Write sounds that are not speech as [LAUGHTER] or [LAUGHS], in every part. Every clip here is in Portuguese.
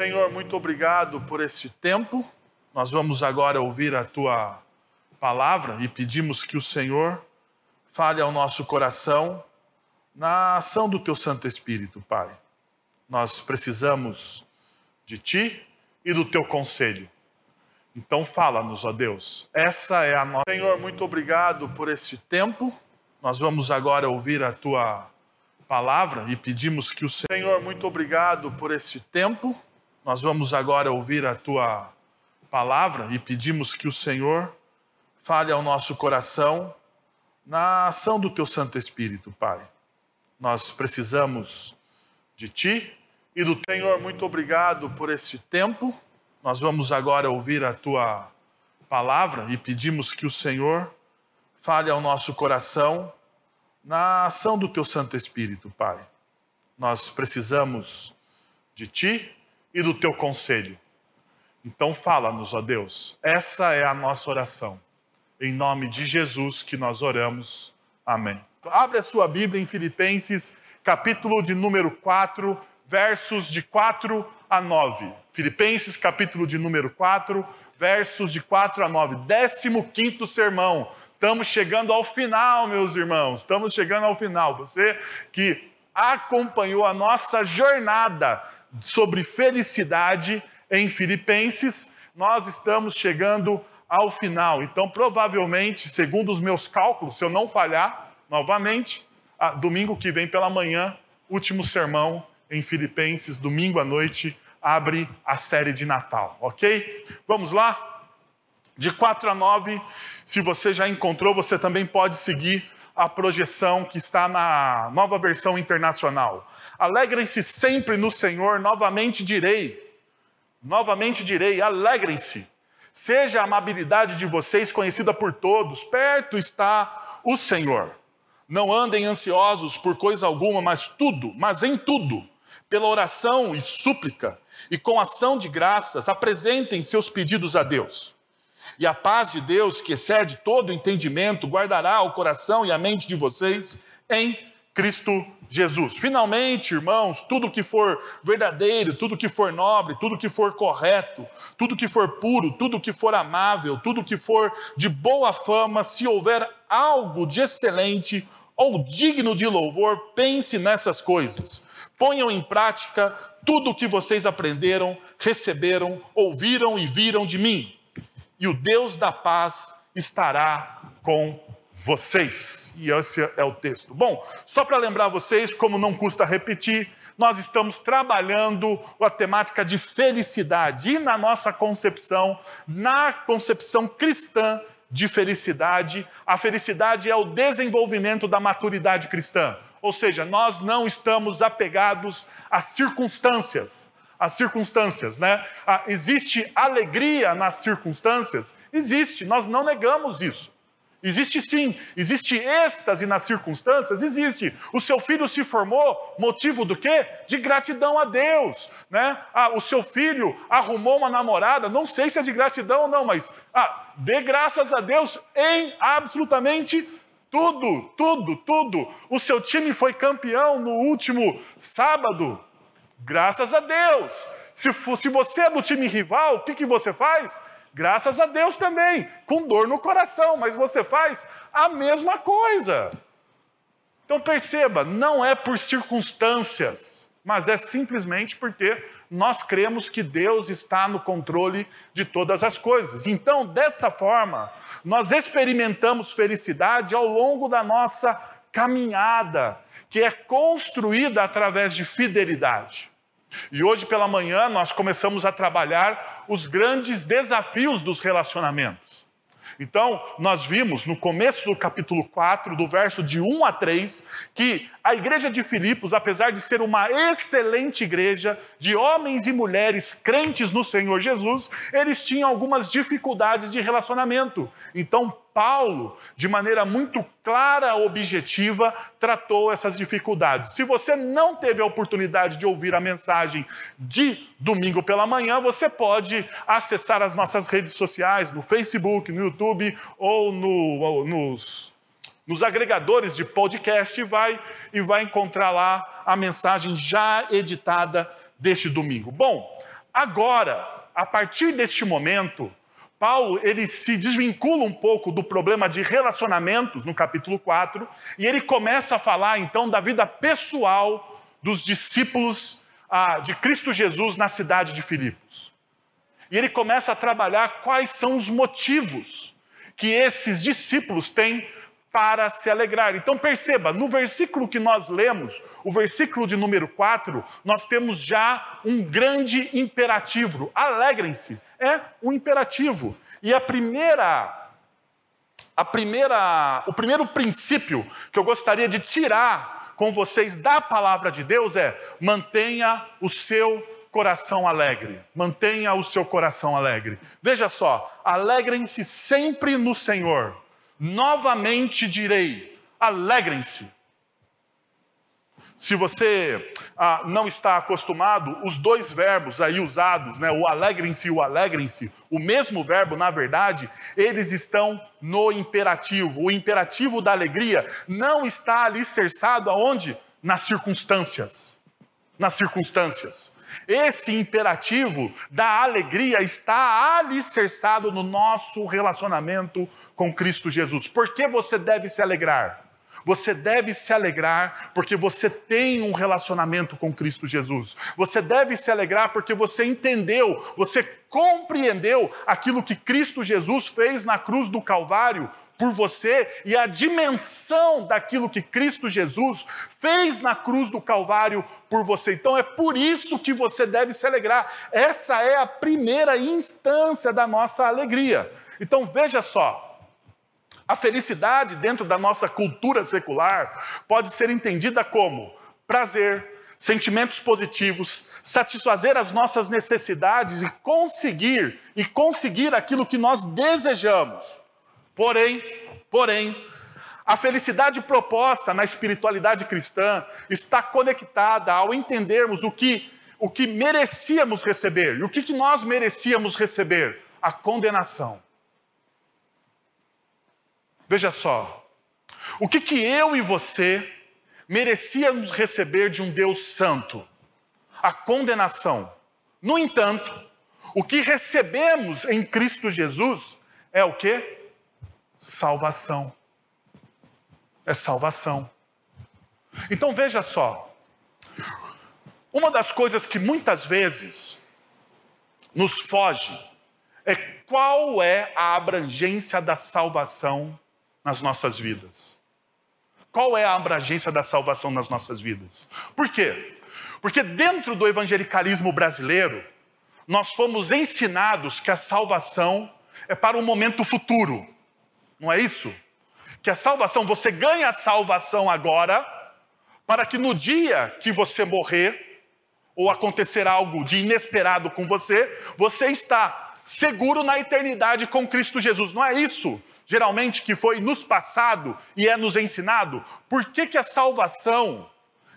Senhor, muito obrigado por este tempo. Nós vamos agora ouvir a tua palavra e pedimos que o Senhor fale ao nosso coração na ação do teu Santo Espírito, Pai. Nós precisamos de ti e do teu conselho. Então fala-nos, ó Deus. Essa é a nossa. Senhor, muito obrigado por este tempo. Nós vamos agora ouvir a tua palavra e pedimos que o Senhor, muito obrigado por este tempo. Nós vamos agora ouvir a tua palavra e pedimos que o Senhor fale ao nosso coração na ação do teu Santo Espírito, Pai. Nós precisamos de ti e do Senhor, muito obrigado por este tempo. Nós vamos agora ouvir a tua palavra e pedimos que o Senhor fale ao nosso coração na ação do teu Santo Espírito, Pai. Nós precisamos de ti e do teu conselho. Então fala-nos, ó Deus. Essa é a nossa oração. Em nome de Jesus que nós oramos. Amém. Abre a sua Bíblia em Filipenses, capítulo de número 4, versos de 4 a 9. Filipenses, capítulo de número 4, versos de 4 a 9. 15 sermão. Estamos chegando ao final, meus irmãos. Estamos chegando ao final. Você que acompanhou a nossa jornada sobre felicidade em Filipenses, nós estamos chegando ao final. Então, provavelmente, segundo os meus cálculos, se eu não falhar novamente, domingo que vem pela manhã, último sermão em Filipenses, domingo à noite, abre a série de Natal, ok? Vamos lá? De 4 a 9, se você já encontrou, você também pode seguir a projeção que está na nova versão internacional. Alegrem-se sempre no Senhor, novamente direi. Novamente direi, alegrem-se. Seja a amabilidade de vocês conhecida por todos, perto está o Senhor. Não andem ansiosos por coisa alguma, mas tudo, mas em tudo, pela oração e súplica e com ação de graças, apresentem seus pedidos a Deus. E a paz de Deus, que excede todo entendimento, guardará o coração e a mente de vocês em Cristo Jesus. Finalmente, irmãos, tudo que for verdadeiro, tudo que for nobre, tudo que for correto, tudo que for puro, tudo que for amável, tudo que for de boa fama, se houver algo de excelente ou digno de louvor, pense nessas coisas. Ponham em prática tudo o que vocês aprenderam, receberam, ouviram e viram de mim. E o Deus da paz estará com vocês. E esse é o texto. Bom, só para lembrar vocês, como não custa repetir, nós estamos trabalhando a temática de felicidade e na nossa concepção, na concepção cristã de felicidade, a felicidade é o desenvolvimento da maturidade cristã. Ou seja, nós não estamos apegados às circunstâncias. As circunstâncias, né? Ah, existe alegria nas circunstâncias? Existe, nós não negamos isso. Existe sim, existe êxtase nas circunstâncias, existe. O seu filho se formou, motivo do quê? De gratidão a Deus, né? Ah, o seu filho arrumou uma namorada, não sei se é de gratidão ou não, mas ah, dê graças a Deus em absolutamente tudo, tudo, tudo. O seu time foi campeão no último sábado, graças a Deus. Se, se você é do time rival, o que, que você faz? Graças a Deus também, com dor no coração, mas você faz a mesma coisa. Então perceba, não é por circunstâncias, mas é simplesmente porque nós cremos que Deus está no controle de todas as coisas. Então, dessa forma, nós experimentamos felicidade ao longo da nossa caminhada, que é construída através de fidelidade. E hoje pela manhã nós começamos a trabalhar os grandes desafios dos relacionamentos. Então, nós vimos no começo do capítulo 4, do verso de 1 a 3, que a igreja de Filipos, apesar de ser uma excelente igreja de homens e mulheres crentes no Senhor Jesus, eles tinham algumas dificuldades de relacionamento. Então, Paulo, de maneira muito clara, objetiva, tratou essas dificuldades. Se você não teve a oportunidade de ouvir a mensagem de domingo pela manhã, você pode acessar as nossas redes sociais, no Facebook, no YouTube ou no, nos, nos agregadores de podcast e vai, e vai encontrar lá a mensagem já editada deste domingo. Bom, agora, a partir deste momento, Paulo ele se desvincula um pouco do problema de relacionamentos no capítulo 4 e ele começa a falar então da vida pessoal dos discípulos ah, de Cristo Jesus na cidade de Filipos. E ele começa a trabalhar quais são os motivos que esses discípulos têm para se alegrar. Então perceba, no versículo que nós lemos, o versículo de número 4, nós temos já um grande imperativo. Alegrem-se. É um imperativo. E a primeira a primeira o primeiro princípio que eu gostaria de tirar com vocês da palavra de Deus é: mantenha o seu coração alegre. Mantenha o seu coração alegre. Veja só, alegrem-se sempre no Senhor. Novamente direi: alegrem-se. Se você ah, não está acostumado, os dois verbos aí usados, né, o alegrem-se e o alegrem-se, o mesmo verbo, na verdade, eles estão no imperativo. O imperativo da alegria não está alicerçado aonde? Nas circunstâncias. Nas circunstâncias. Esse imperativo da alegria está alicerçado no nosso relacionamento com Cristo Jesus. Por que você deve se alegrar? Você deve se alegrar porque você tem um relacionamento com Cristo Jesus. Você deve se alegrar porque você entendeu, você compreendeu aquilo que Cristo Jesus fez na cruz do Calvário por você e a dimensão daquilo que Cristo Jesus fez na cruz do Calvário por você. Então é por isso que você deve se alegrar. Essa é a primeira instância da nossa alegria. Então veja só, a felicidade dentro da nossa cultura secular pode ser entendida como prazer, sentimentos positivos, satisfazer as nossas necessidades e conseguir e conseguir aquilo que nós desejamos. Porém, porém, a felicidade proposta na espiritualidade cristã está conectada ao entendermos o que o que merecíamos receber. E o que, que nós merecíamos receber? A condenação. Veja só, o que, que eu e você merecíamos receber de um Deus santo? A condenação. No entanto, o que recebemos em Cristo Jesus é o que? Salvação. É salvação. Então veja só, uma das coisas que muitas vezes nos foge é qual é a abrangência da salvação nas nossas vidas? Qual é a abrangência da salvação nas nossas vidas? Por quê? Porque dentro do evangelicalismo brasileiro, nós fomos ensinados que a salvação é para um momento futuro. Não é isso? Que a salvação, você ganha a salvação agora, para que no dia que você morrer, ou acontecer algo de inesperado com você, você está seguro na eternidade com Cristo Jesus. Não é isso? Geralmente que foi nos passado e é nos ensinado, por que, que a salvação,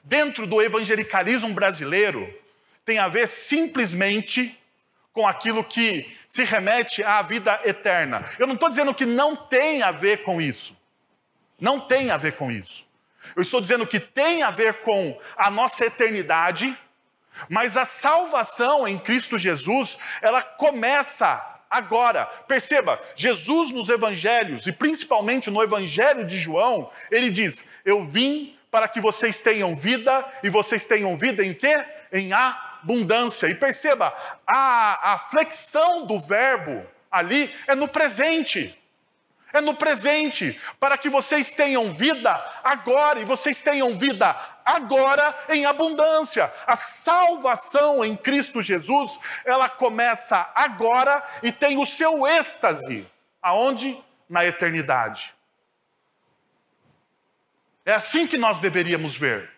dentro do evangelicalismo brasileiro, tem a ver simplesmente com aquilo que se remete à vida eterna. Eu não estou dizendo que não tem a ver com isso. Não tem a ver com isso. Eu estou dizendo que tem a ver com a nossa eternidade, mas a salvação em Cristo Jesus, ela começa agora. Perceba, Jesus nos evangelhos, e principalmente no evangelho de João, ele diz: Eu vim para que vocês tenham vida, e vocês tenham vida em quê? Em abundância. E perceba, a, a flexão do verbo ali é no presente é no presente, para que vocês tenham vida agora, e vocês tenham vida agora em abundância. A salvação em Cristo Jesus, ela começa agora e tem o seu êxtase. Aonde? Na eternidade. É assim que nós deveríamos ver.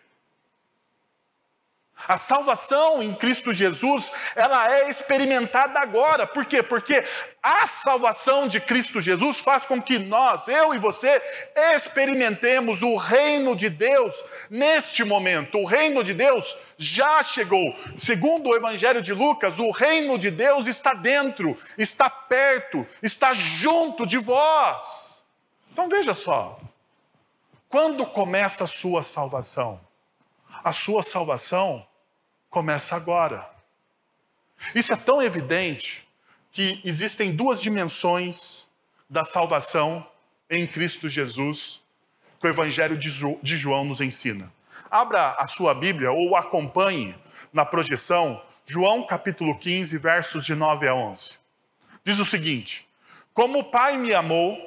A salvação em Cristo Jesus, ela é experimentada agora. Por quê? Porque a salvação de Cristo Jesus faz com que nós, eu e você, experimentemos o reino de Deus neste momento. O reino de Deus já chegou. Segundo o Evangelho de Lucas, o reino de Deus está dentro, está perto, está junto de vós. Então veja só. Quando começa a sua salvação? A sua salvação começa agora. Isso é tão evidente que existem duas dimensões da salvação em Cristo Jesus que o Evangelho de João nos ensina. Abra a sua Bíblia ou acompanhe na projeção João capítulo 15, versos de 9 a 11. Diz o seguinte: Como o Pai me amou,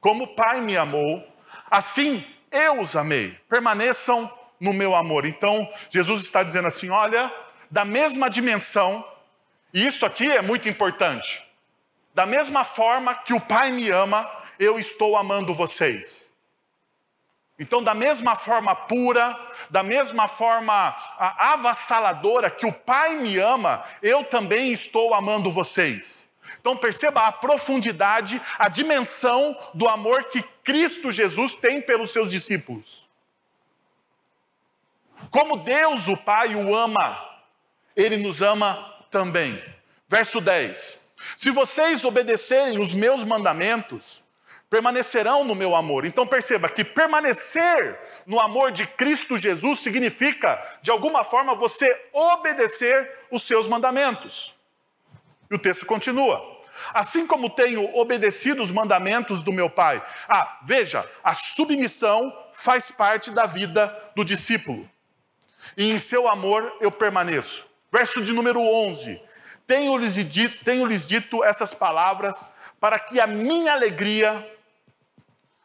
como o Pai me amou, assim eu os amei. Permaneçam no meu amor. Então, Jesus está dizendo assim: olha, da mesma dimensão, e isso aqui é muito importante. Da mesma forma que o Pai me ama, eu estou amando vocês. Então, da mesma forma pura, da mesma forma avassaladora que o Pai me ama, eu também estou amando vocês. Então, perceba a profundidade, a dimensão do amor que Cristo Jesus tem pelos seus discípulos. Como Deus, o Pai, o ama, Ele nos ama também. Verso 10: Se vocês obedecerem os meus mandamentos, permanecerão no meu amor. Então perceba que permanecer no amor de Cristo Jesus significa, de alguma forma, você obedecer os seus mandamentos. E o texto continua. Assim como tenho obedecido os mandamentos do meu Pai. Ah, veja, a submissão faz parte da vida do discípulo. E em seu amor eu permaneço. Verso de número 11. Tenho-lhes dito, tenho dito essas palavras para que a minha alegria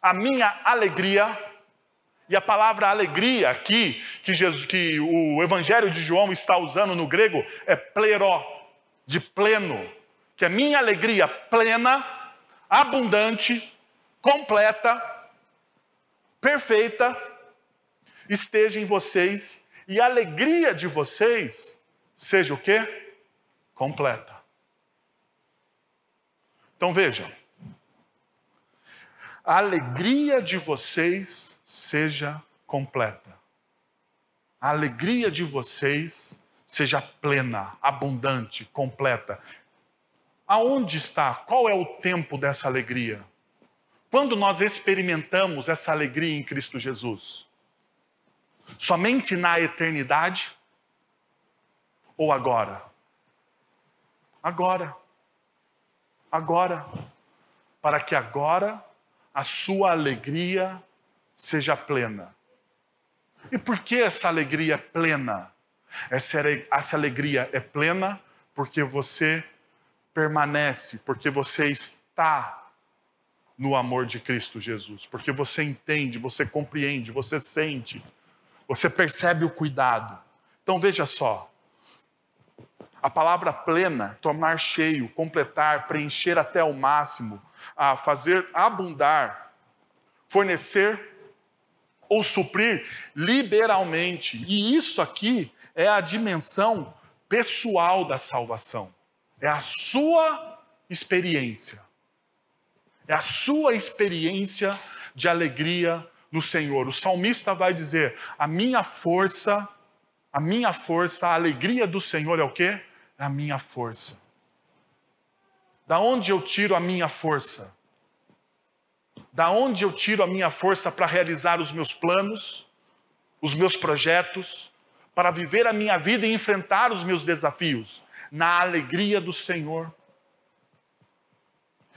a minha alegria. E a palavra alegria aqui, que, Jesus, que o Evangelho de João está usando no grego, é pleró, de pleno. Que a minha alegria plena, abundante, completa, perfeita, esteja em vocês e a alegria de vocês seja o quê? Completa. Então vejam a alegria de vocês seja completa. A alegria de vocês seja plena, abundante, completa. Aonde está? Qual é o tempo dessa alegria? Quando nós experimentamos essa alegria em Cristo Jesus? Somente na eternidade? Ou agora? Agora. Agora. Para que agora a sua alegria seja plena. E por que essa alegria é plena? Essa, alegria é plena porque você permanece, porque você está no amor de Cristo Jesus, porque você entende, você compreende, você sente, você percebe o cuidado. Então veja só, a palavra plena, tornar cheio, completar, preencher até o máximo, a fazer abundar, fornecer ou suprir liberalmente. E isso aqui é a dimensão pessoal da salvação. É a sua experiência. É a sua experiência de alegria Senhor. O salmista vai dizer: "A minha força, a minha força, a alegria do Senhor é o quê? É a minha força." Da onde eu tiro a minha força? Da onde eu tiro a minha força para realizar os meus planos, os meus projetos, para viver a minha vida e enfrentar os meus desafios? Na alegria do Senhor.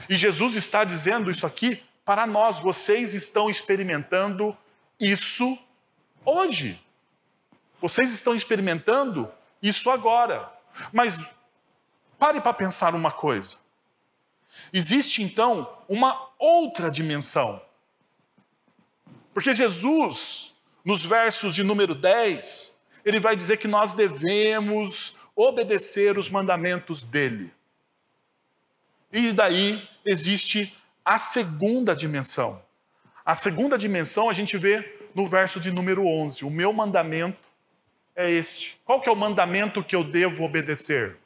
E Jesus está dizendo isso aqui para nós. Vocês estão experimentando isso hoje. Vocês estão experimentando isso agora. Mas pare para pensar uma coisa. Existe então uma outra dimensão. Porque Jesus, nos versos de número 10, ele vai dizer que nós devemos obedecer os mandamentos dele. E daí existe a segunda dimensão. A segunda dimensão a gente vê no verso de número 11. O meu mandamento é este. Qual que é o mandamento que eu devo obedecer?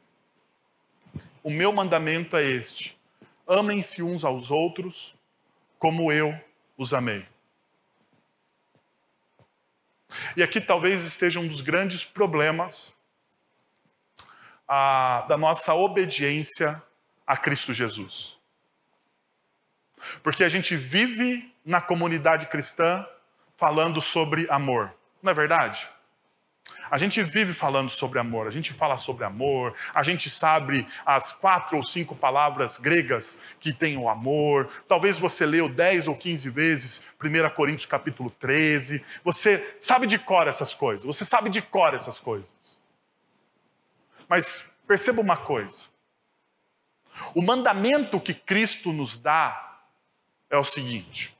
O meu mandamento é este: Amem-se uns aos outros como eu os amei. E aqui talvez esteja um dos grandes problemas a, da nossa obediência a Cristo Jesus. Porque a gente vive na comunidade cristã falando sobre amor, não é verdade? A gente vive falando sobre amor, a gente fala sobre amor, a gente sabe as quatro ou cinco palavras gregas que tem o amor. Talvez você leu 10 ou 15 vezes 1 Coríntios capítulo 13. Você sabe de cor essas coisas, você sabe de cor essas coisas. Mas perceba uma coisa: o mandamento que Cristo nos dá é o seguinte.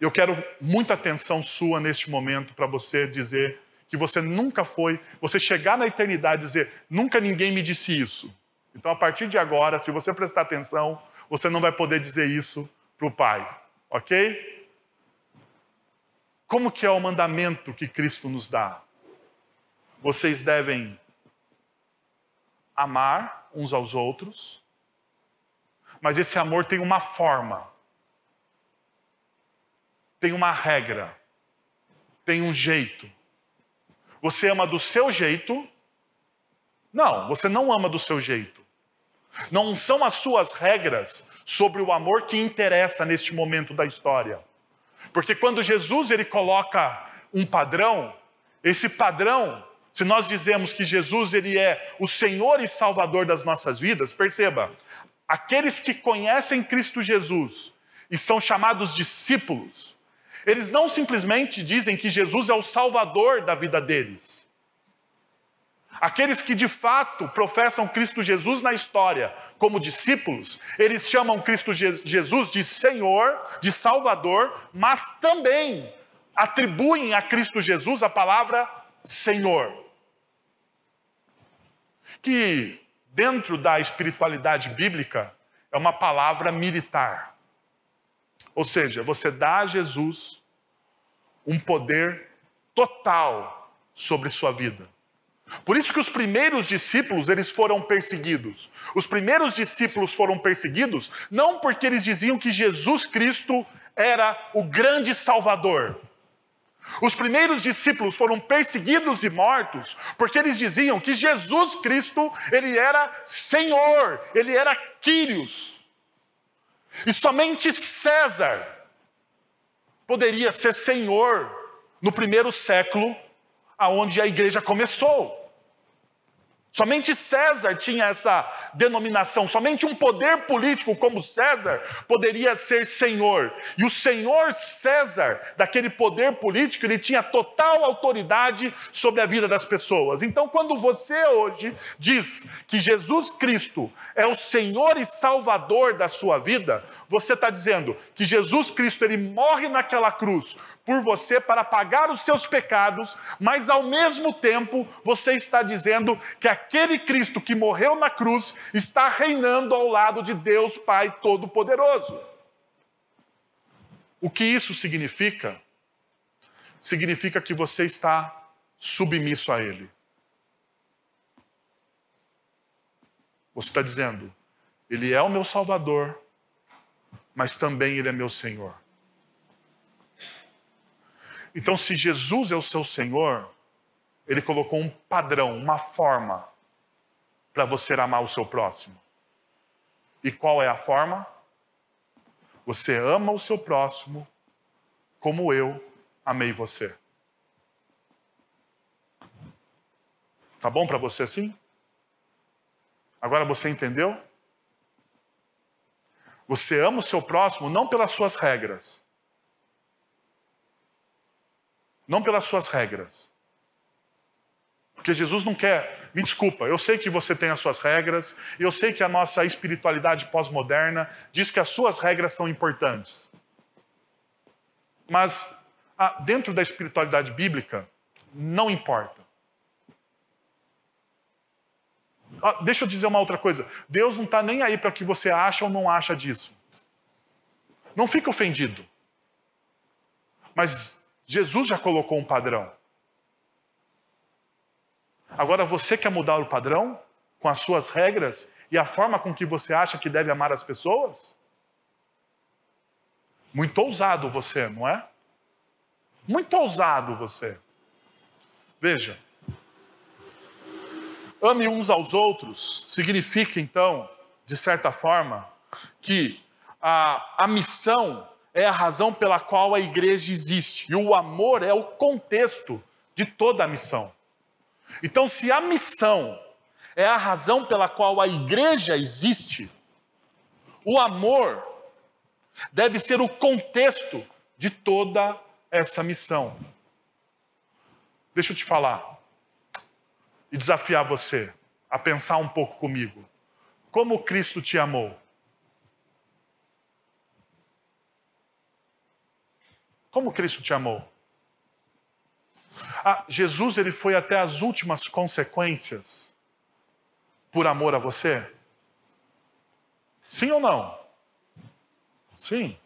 Eu quero muita atenção sua neste momento para você dizer que você nunca foi, você chegar na eternidade e dizer, nunca ninguém me disse isso. Então, a partir de agora, se você prestar atenção, você não vai poder dizer isso para o Pai, ok? Como que é o mandamento que Cristo nos dá? Vocês devem amar uns aos outros, mas esse amor tem uma forma, tem uma regra, tem um jeito. Você ama do seu jeito? Não, você não ama do seu jeito. Não são as suas regras sobre o amor que interessa neste momento da história. Porque quando Jesus ele coloca um padrão, esse padrão, se nós dizemos que Jesus ele é o Senhor e Salvador das nossas vidas, perceba, aqueles que conhecem Cristo Jesus e são chamados discípulos, eles não simplesmente dizem que Jesus é o salvador da vida deles. Aqueles que de fato professam Cristo Jesus na história como discípulos, eles chamam Cristo Jesus de Senhor, de Salvador, mas também atribuem a Cristo Jesus a palavra Senhor. Que dentro da espiritualidade bíblica é uma palavra militar. Ou seja, você dá a Jesus um poder total sobre sua vida. Por isso que os primeiros discípulos, eles foram perseguidos. Os primeiros discípulos foram perseguidos não porque eles diziam que Jesus Cristo era o grande salvador. Os primeiros discípulos foram perseguidos e mortos porque eles diziam que Jesus Cristo, ele era Senhor, ele era Quírios. E somente César poderia ser senhor no primeiro século, aonde a igreja começou. Somente César tinha essa denominação, somente um poder político como César poderia ser senhor. E o senhor César, daquele poder político, ele tinha total autoridade sobre a vida das pessoas. Então, quando você hoje diz que Jesus Cristo é o Senhor e Salvador da sua vida, você está dizendo que Jesus Cristo ele morre naquela cruz por você para pagar os seus pecados, mas ao mesmo tempo você está dizendo que aquele Cristo que morreu na cruz está reinando ao lado de Deus Pai Todo-Poderoso. O que isso significa? Significa que você está submisso a Ele. Você está dizendo, Ele é o meu Salvador, mas também Ele é meu Senhor. Então, se Jesus é o seu Senhor, ele colocou um padrão, uma forma para você amar o seu próximo. E qual é a forma? Você ama o seu próximo como eu amei você. Tá bom para você assim? Agora você entendeu? Você ama o seu próximo não pelas suas regras, não pelas suas regras. Porque Jesus não quer, me desculpa, eu sei que você tem as suas regras, eu sei que a nossa espiritualidade pós-moderna diz que as suas regras são importantes. Mas ah, dentro da espiritualidade bíblica, não importa. Ah, deixa eu dizer uma outra coisa. Deus não está nem aí para o que você acha ou não acha disso. Não fique ofendido. Mas Jesus já colocou um padrão. Agora você quer mudar o padrão com as suas regras e a forma com que você acha que deve amar as pessoas? Muito ousado você, não é? Muito ousado você. Veja, ame uns aos outros significa então, de certa forma, que a, a missão é a razão pela qual a igreja existe. E o amor é o contexto de toda a missão. Então, se a missão é a razão pela qual a igreja existe, o amor deve ser o contexto de toda essa missão. Deixa eu te falar e desafiar você a pensar um pouco comigo. Como Cristo te amou? Como Cristo te amou? Ah, Jesus ele foi até as últimas consequências por amor a você? Sim ou não? Sim.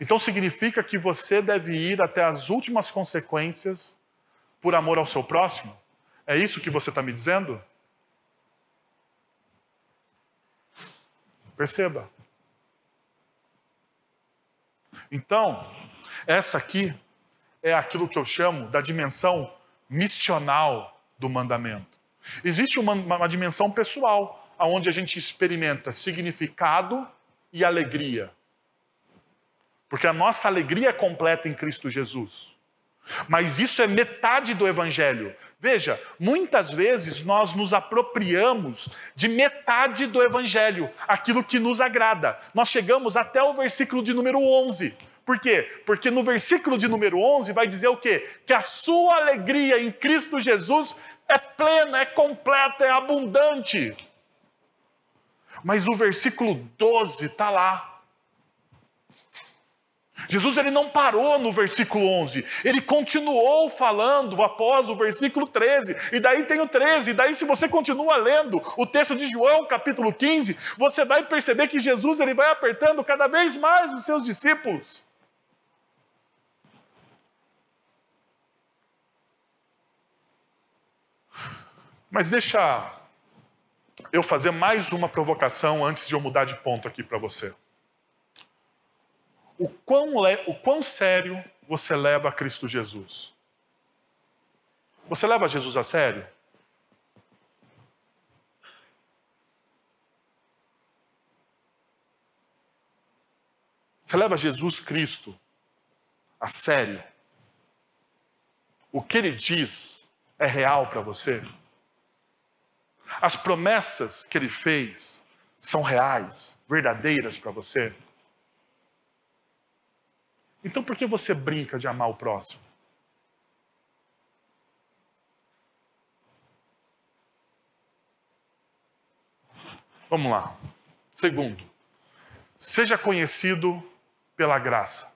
Então significa que você deve ir até as últimas consequências por amor ao seu próximo? É isso que você está me dizendo? Perceba. Então, essa aqui é aquilo que eu chamo da dimensão missional do mandamento. Existe uma, uma dimensão pessoal, onde a gente experimenta significado e alegria. Porque a nossa alegria é completa em Cristo Jesus. Mas isso é metade do Evangelho. Veja, muitas vezes nós nos apropriamos de metade do Evangelho, aquilo que nos agrada. Nós chegamos até o versículo de número 11. Por quê? Porque no versículo de número 11 vai dizer o quê? Que a sua alegria em Cristo Jesus é plena, é completa, é abundante. Mas o versículo 12 está lá. Jesus ele não parou no versículo 11, ele continuou falando após o versículo 13, e daí tem o 13, e daí se você continua lendo o texto de João, capítulo 15, você vai perceber que Jesus ele vai apertando cada vez mais os seus discípulos. Mas deixa eu fazer mais uma provocação antes de eu mudar de ponto aqui para você. O quão, o quão sério você leva Cristo Jesus? Você leva Jesus a sério? Você leva Jesus Cristo a sério? O que ele diz é real para você? As promessas que ele fez são reais, verdadeiras para você? Então por que você brinca de amar o próximo? Vamos lá. Segundo, seja conhecido pela graça.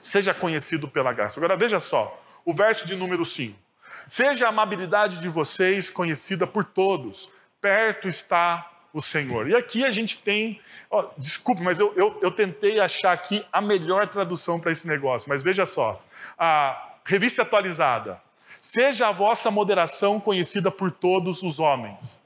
Seja conhecido pela graça. Agora veja só, o verso de número 5. Seja a amabilidade de vocês conhecida por todos, perto está o Senhor. E aqui a gente tem, ó, desculpe, mas eu, eu, eu tentei achar aqui a melhor tradução para esse negócio, mas veja só, a revista atualizada, seja a vossa moderação conhecida por todos os homens.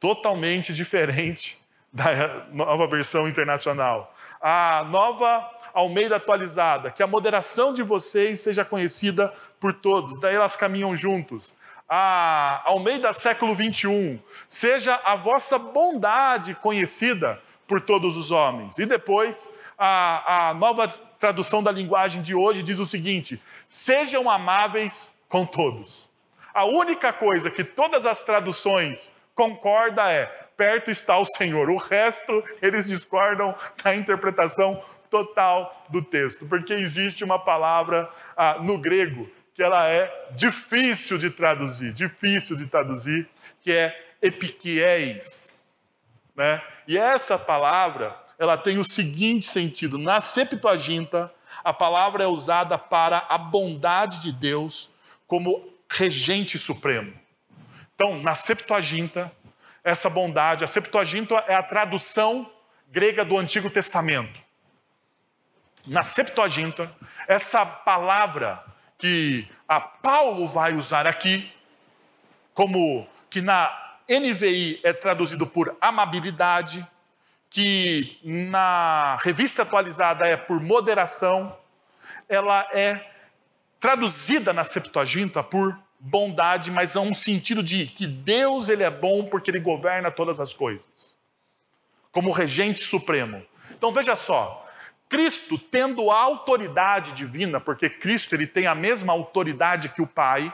Totalmente diferente [LAUGHS] da nova versão internacional. A nova Almeida atualizada, que a moderação de vocês seja conhecida por todos. Daí elas caminham juntos. A Almeida século 21, seja a vossa bondade conhecida por todos os homens. E depois, a, a nova tradução da linguagem de hoje diz o seguinte: sejam amáveis com todos. A única coisa que todas as traduções concorda é perto está o Senhor. O resto eles discordam da interpretação total do texto, porque existe uma palavra ah, no grego que ela é difícil de traduzir, difícil de traduzir, que é epiquies, né? E essa palavra, ela tem o seguinte sentido: na Septuaginta, a palavra é usada para a bondade de Deus como regente supremo. Então, na Septuaginta, essa bondade, a Septuaginta é a tradução grega do Antigo Testamento na Septuaginta, essa palavra que a Paulo vai usar aqui, como que na NVI é traduzido por amabilidade, que na revista atualizada é por moderação, ela é traduzida na Septuaginta por bondade, mas é um sentido de que Deus ele é bom porque ele governa todas as coisas, como regente supremo. Então veja só, Cristo tendo a autoridade divina, porque Cristo ele tem a mesma autoridade que o Pai,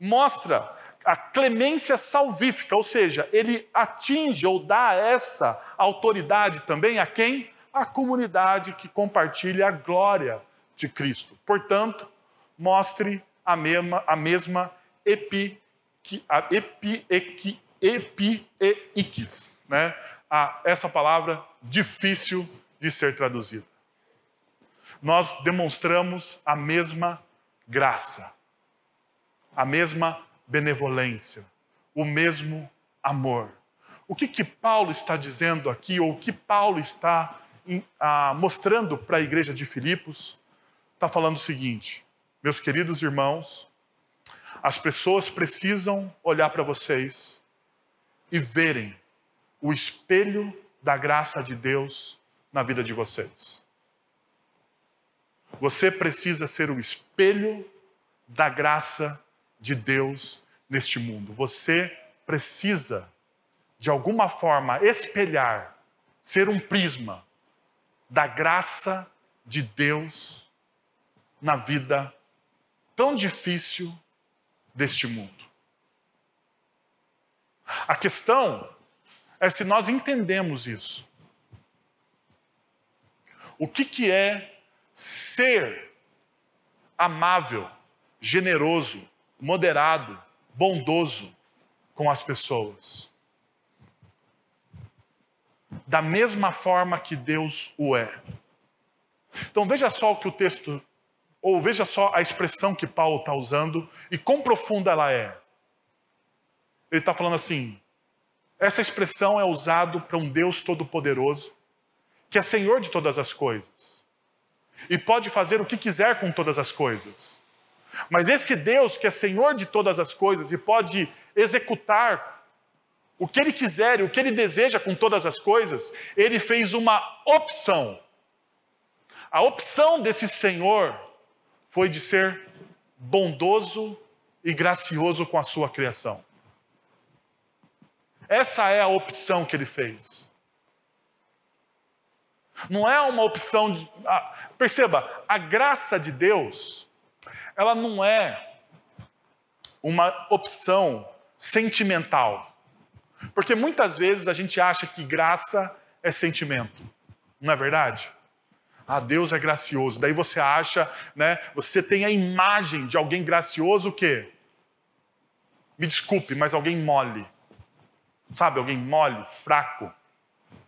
mostra a clemência salvífica, ou seja, ele atinge ou dá essa autoridade também a quem? A comunidade que compartilha a glória de Cristo. Portanto, mostre a mesma, a mesma epi, a epi, epi, né? a essa palavra difícil de ser traduzida. Nós demonstramos a mesma graça, a mesma benevolência, o mesmo amor. O que, que Paulo está dizendo aqui, ou o que Paulo está ah, mostrando para a igreja de Filipos? Está falando o seguinte, meus queridos irmãos, as pessoas precisam olhar para vocês e verem o espelho da graça de Deus na vida de vocês. Você precisa ser o espelho da graça de Deus neste mundo. Você precisa, de alguma forma, espelhar, ser um prisma da graça de Deus na vida tão difícil deste mundo. A questão é se nós entendemos isso. O que, que é ser amável, generoso, moderado, bondoso com as pessoas? Da mesma forma que Deus o é. Então veja só o que o texto, ou veja só a expressão que Paulo está usando e quão profunda ela é. Ele está falando assim: essa expressão é usada para um Deus todo-poderoso, que é Senhor de todas as coisas e pode fazer o que quiser com todas as coisas. Mas esse Deus que é Senhor de todas as coisas e pode executar o que ele quiser e o que ele deseja com todas as coisas, ele fez uma opção. A opção desse Senhor foi de ser bondoso e gracioso com a sua criação. Essa é a opção que ele fez. Não é uma opção de. Ah, perceba, a graça de Deus, ela não é uma opção sentimental. Porque muitas vezes a gente acha que graça é sentimento. Não é verdade? Ah, Deus é gracioso. Daí você acha, né? Você tem a imagem de alguém gracioso o quê? Me desculpe, mas alguém mole. Sabe, alguém mole, fraco.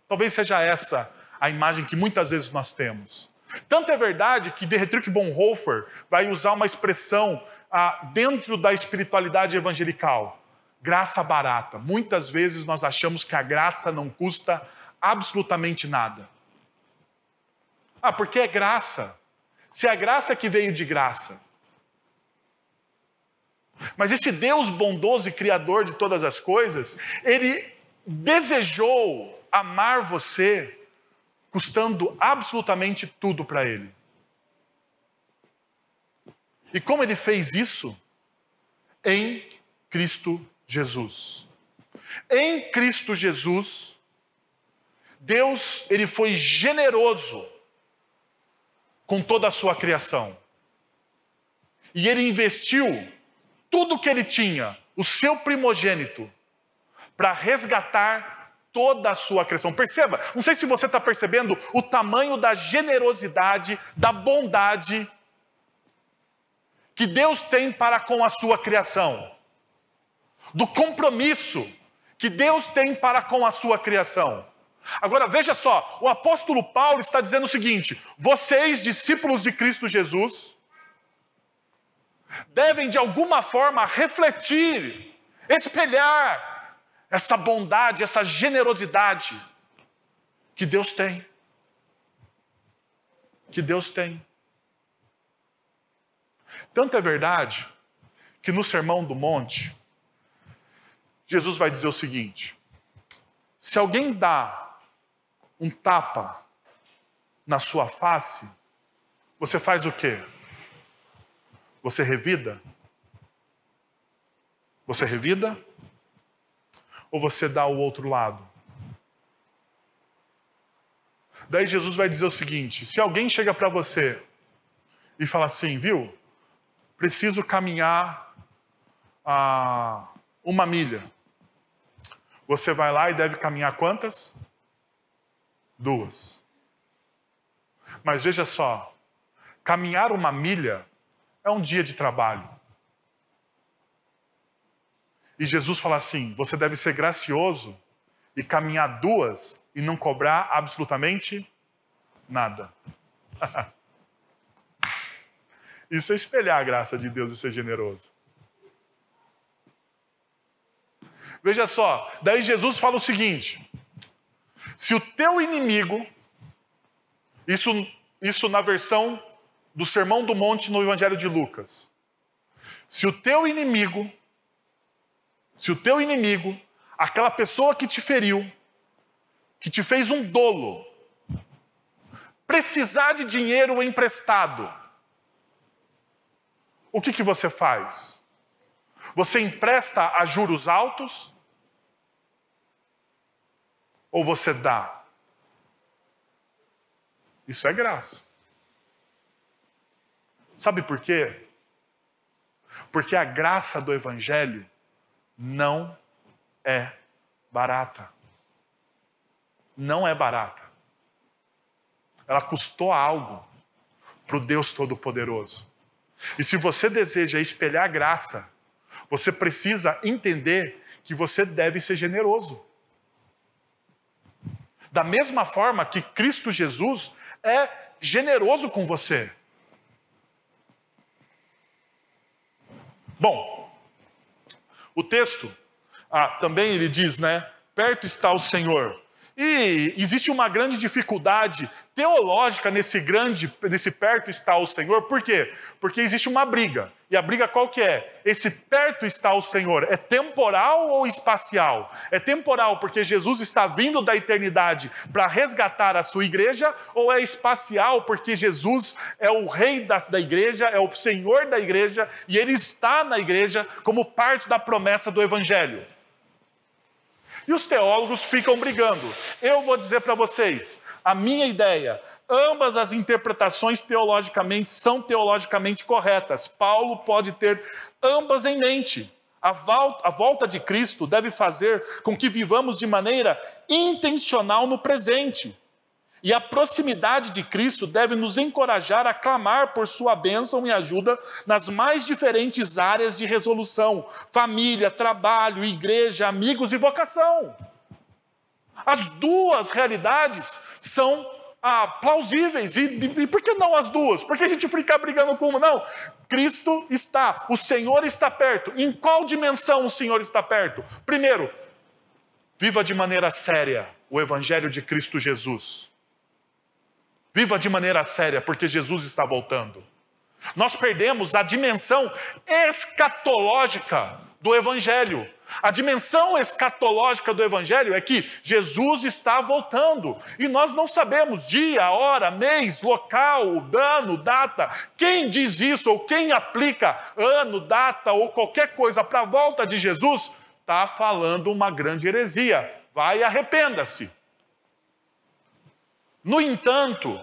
Talvez seja essa a imagem que muitas vezes nós temos. Tanto é verdade que Dietrich Bonhoeffer vai usar uma expressão ah, dentro da espiritualidade evangelical: graça barata. Muitas vezes nós achamos que a graça não custa absolutamente nada. Ah, porque é graça. Se é a graça que veio de graça. Mas esse Deus bondoso e criador de todas as coisas, ele desejou amar você custando absolutamente tudo para ele. E como ele fez isso? Em Cristo Jesus. Em Cristo Jesus, Deus, ele foi generoso com toda a sua criação. E ele investiu tudo que ele tinha, o seu primogênito, para resgatar toda a sua criação. Perceba, não sei se você está percebendo o tamanho da generosidade, da bondade que Deus tem para com a sua criação, do compromisso que Deus tem para com a sua criação. Agora veja só, o apóstolo Paulo está dizendo o seguinte: vocês, discípulos de Cristo Jesus, devem de alguma forma refletir, espelhar essa bondade, essa generosidade que Deus tem. Que Deus tem. Tanto é verdade que no Sermão do Monte, Jesus vai dizer o seguinte: se alguém dá um tapa na sua face, você faz o quê? Você revida? Você revida? Ou você dá o outro lado? Daí Jesus vai dizer o seguinte: se alguém chega para você e fala assim, viu, preciso caminhar a uma milha. Você vai lá e deve caminhar quantas? Duas. Mas veja só, caminhar uma milha é um dia de trabalho. E Jesus fala assim: você deve ser gracioso e caminhar duas e não cobrar absolutamente nada. [LAUGHS] Isso é espelhar a graça de Deus e ser generoso. Veja só, daí Jesus fala o seguinte: se o teu inimigo, isso, isso na versão do Sermão do Monte no Evangelho de Lucas, se o teu inimigo, se o teu inimigo, aquela pessoa que te feriu, que te fez um dolo, precisar de dinheiro emprestado, o que, que você faz? Você empresta a juros altos? Ou você dá? Isso é graça. Sabe por quê? Porque a graça do Evangelho não é barata. Não é barata. Ela custou algo para o Deus Todo-Poderoso. E se você deseja espelhar graça, você precisa entender que você deve ser generoso. Da mesma forma que Cristo Jesus é generoso com você. Bom, o texto ah, também ele diz, né? Perto está o Senhor e existe uma grande dificuldade teológica nesse grande, nesse perto está o Senhor. Por quê? Porque existe uma briga. E a briga qual que é? Esse perto está o Senhor. É temporal ou espacial? É temporal porque Jesus está vindo da eternidade para resgatar a sua igreja, ou é espacial porque Jesus é o rei das, da igreja, é o Senhor da igreja e ele está na igreja como parte da promessa do evangelho? E os teólogos ficam brigando. Eu vou dizer para vocês, a minha ideia, ambas as interpretações teologicamente são teologicamente corretas. Paulo pode ter ambas em mente. A volta, a volta de Cristo deve fazer com que vivamos de maneira intencional no presente. E a proximidade de Cristo deve nos encorajar a clamar por sua bênção e ajuda nas mais diferentes áreas de resolução: família, trabalho, igreja, amigos e vocação. As duas realidades são ah, plausíveis. E, e, por que não as duas? Por que a gente fica brigando com uma? Não. Cristo está, o Senhor está perto. Em qual dimensão o Senhor está perto? Primeiro, viva de maneira séria o Evangelho de Cristo Jesus. Viva de maneira séria, porque Jesus está voltando. Nós perdemos a dimensão escatológica do Evangelho. A dimensão escatológica do Evangelho é que Jesus está voltando e nós não sabemos dia, hora, mês, local, ano, data. Quem diz isso ou quem aplica ano, data ou qualquer coisa para a volta de Jesus está falando uma grande heresia. Vai arrependa-se. No entanto,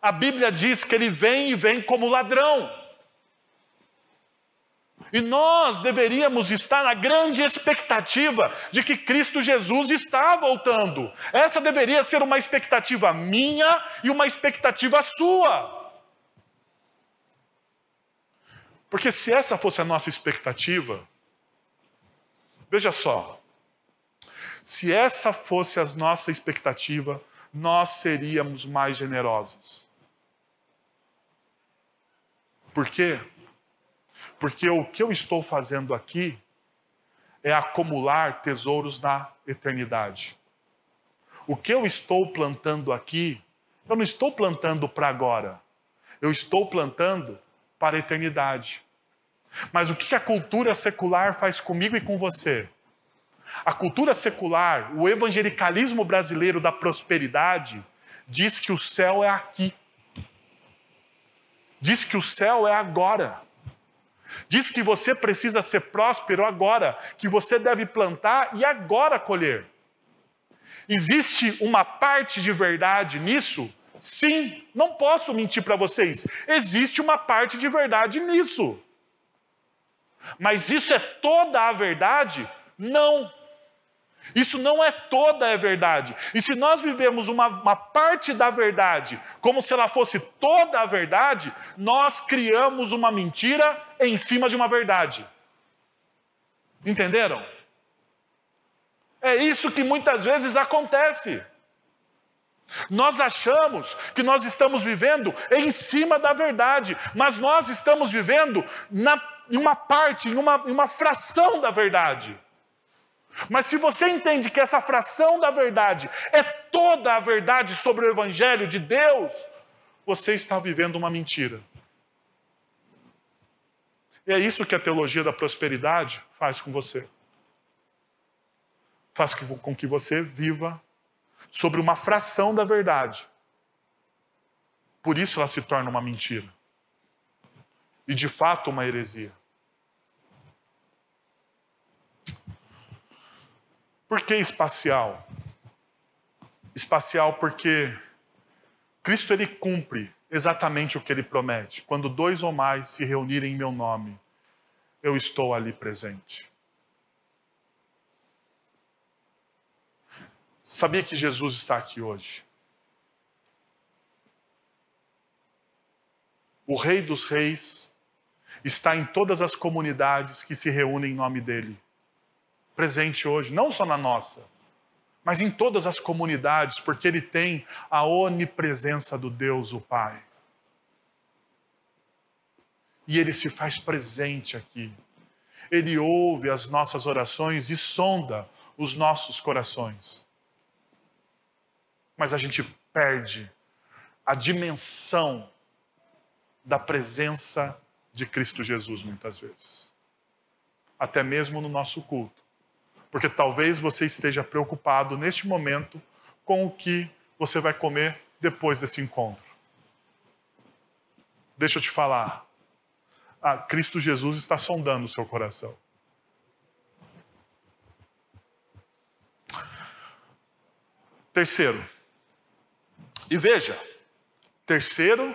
a Bíblia diz que ele vem e vem como ladrão. E nós deveríamos estar na grande expectativa de que Cristo Jesus está voltando. Essa deveria ser uma expectativa minha e uma expectativa sua. Porque se essa fosse a nossa expectativa, veja só, se essa fosse a nossa expectativa, nós seríamos mais generosos. Por quê? Porque o que eu estou fazendo aqui é acumular tesouros na eternidade. O que eu estou plantando aqui, eu não estou plantando para agora, eu estou plantando para a eternidade. Mas o que a cultura secular faz comigo e com você? A cultura secular, o evangelicalismo brasileiro da prosperidade, diz que o céu é aqui. Diz que o céu é agora. Diz que você precisa ser próspero agora, que você deve plantar e agora colher. existe uma parte de verdade nisso? Sim, não posso mentir para vocês. Existe uma parte de verdade nisso. Mas isso é toda a verdade? Não. Isso não é toda a verdade. E se nós vivemos uma, uma, parte da verdade como se ela fosse toda a verdade, nós criamos uma mentira em cima de uma verdade. Entenderam? É isso que muitas vezes acontece. Nós achamos que nós estamos vivendo em cima da verdade, mas nós estamos vivendo na, em uma parte, em uma, em uma fração da verdade. Mas se você entende que essa fração da verdade é toda a verdade sobre o Evangelho de Deus, você está vivendo uma mentira. E é isso que a teologia da prosperidade faz com você. Faz com que você viva sobre uma fração da verdade. Por isso ela se torna uma mentira. E de fato uma heresia. Por que espacial? Espacial porque Cristo ele cumpre exatamente o que ele promete. Quando dois ou mais se reunirem em meu nome, eu estou ali presente. Sabia que Jesus está aqui hoje? O Rei dos Reis está em todas as comunidades que se reúnem em nome dele presente hoje, não só na nossa, mas em todas as comunidades, porque ele tem a onipresença do Deus, o Pai. E ele se faz presente aqui. Ele ouve as nossas orações e sonda os nossos corações. Mas a gente perde a dimensão da presença de Cristo Jesus muitas vezes. Até mesmo no nosso culto porque talvez você esteja preocupado neste momento com o que você vai comer depois desse encontro. Deixa eu te falar. Ah, Cristo Jesus está sondando o seu coração. Terceiro. E veja, terceiro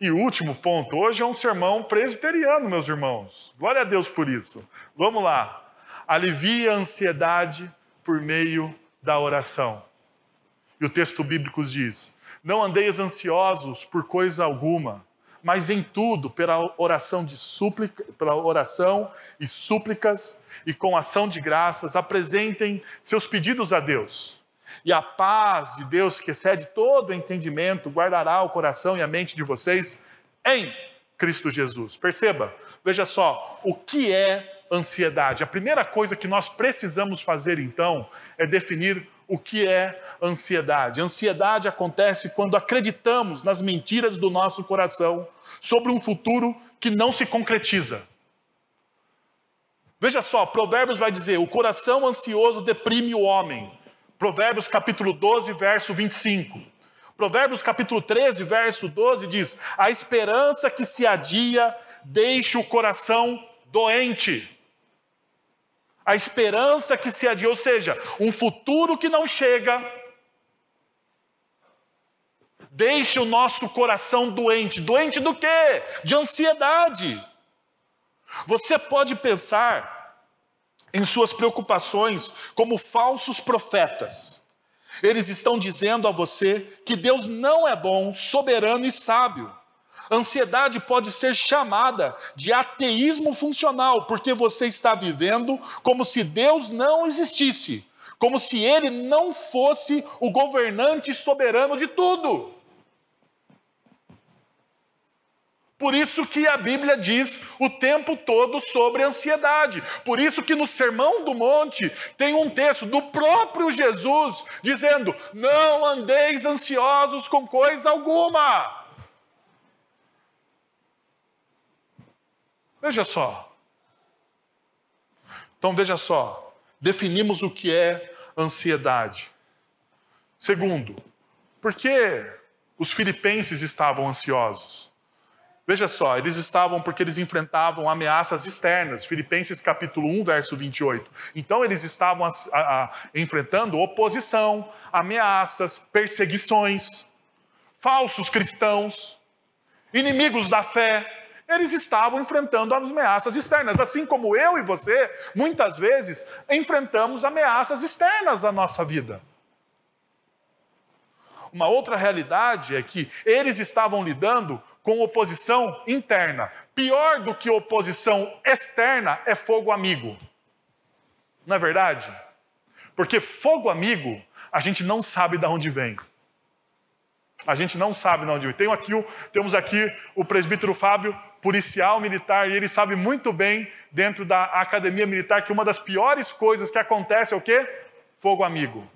e último ponto. Hoje é um sermão presbiteriano, meus irmãos. Glória a Deus por isso. Vamos lá alivia a ansiedade por meio da oração. E o texto bíblico diz: Não andeis ansiosos por coisa alguma, mas em tudo, pela oração de súplica, pela oração e súplicas e com ação de graças, apresentem seus pedidos a Deus. E a paz de Deus, que excede todo entendimento, guardará o coração e a mente de vocês em Cristo Jesus. Perceba, veja só, o que é ansiedade. A primeira coisa que nós precisamos fazer então é definir o que é ansiedade. Ansiedade acontece quando acreditamos nas mentiras do nosso coração sobre um futuro que não se concretiza. Veja só, Provérbios vai dizer: o coração ansioso deprime o homem. Provérbios capítulo 12, verso 25. Provérbios capítulo 13, verso 12 diz: A esperança que se adia deixa o coração doente a esperança que se adia, ou seja, um futuro que não chega, deixa o nosso coração doente. Doente do quê? De ansiedade. Você pode pensar em suas preocupações como falsos profetas. Eles estão dizendo a você que Deus não é bom, soberano e sábio. Ansiedade pode ser chamada de ateísmo funcional, porque você está vivendo como se Deus não existisse, como se Ele não fosse o governante soberano de tudo. Por isso que a Bíblia diz o tempo todo sobre ansiedade. Por isso que no Sermão do Monte tem um texto do próprio Jesus dizendo: "Não andeis ansiosos com coisa alguma". Veja só. Então veja só, definimos o que é ansiedade. Segundo, por que os filipenses estavam ansiosos? Veja só, eles estavam porque eles enfrentavam ameaças externas. Filipenses capítulo 1, verso 28. Então eles estavam a, a, enfrentando oposição, ameaças, perseguições, falsos cristãos, inimigos da fé. Eles estavam enfrentando ameaças externas, assim como eu e você, muitas vezes, enfrentamos ameaças externas à nossa vida. Uma outra realidade é que eles estavam lidando com oposição interna. Pior do que oposição externa é fogo amigo. Não é verdade? Porque fogo amigo, a gente não sabe de onde vem. A gente não sabe de onde vem. Aqui, temos aqui o presbítero Fábio, policial militar, e ele sabe muito bem, dentro da academia militar, que uma das piores coisas que acontece é o quê? Fogo amigo.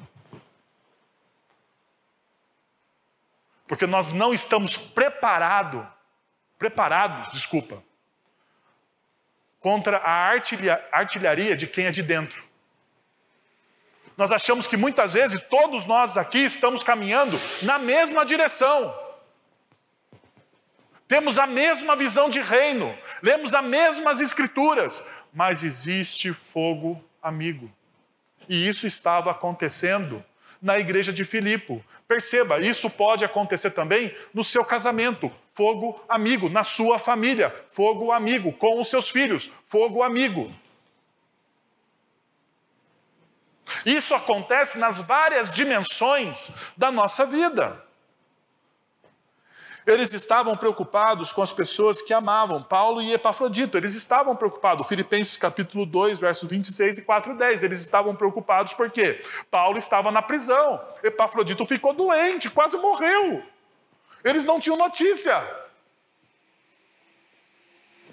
Porque nós não estamos preparados, preparados, desculpa, contra a artilharia de quem é de dentro. Nós achamos que muitas vezes todos nós aqui estamos caminhando na mesma direção. Temos a mesma visão de reino, lemos as mesmas escrituras, mas existe fogo amigo. E isso estava acontecendo na igreja de Filipe. Perceba, isso pode acontecer também no seu casamento. Fogo amigo, na sua família. Fogo amigo, com os seus filhos. Fogo amigo. Isso acontece nas várias dimensões da nossa vida. Eles estavam preocupados com as pessoas que amavam, Paulo e Epafrodito. Eles estavam preocupados. Filipenses capítulo 2, versos 26 e 4 10. Eles estavam preocupados porque Paulo estava na prisão. Epafrodito ficou doente, quase morreu. Eles não tinham notícia.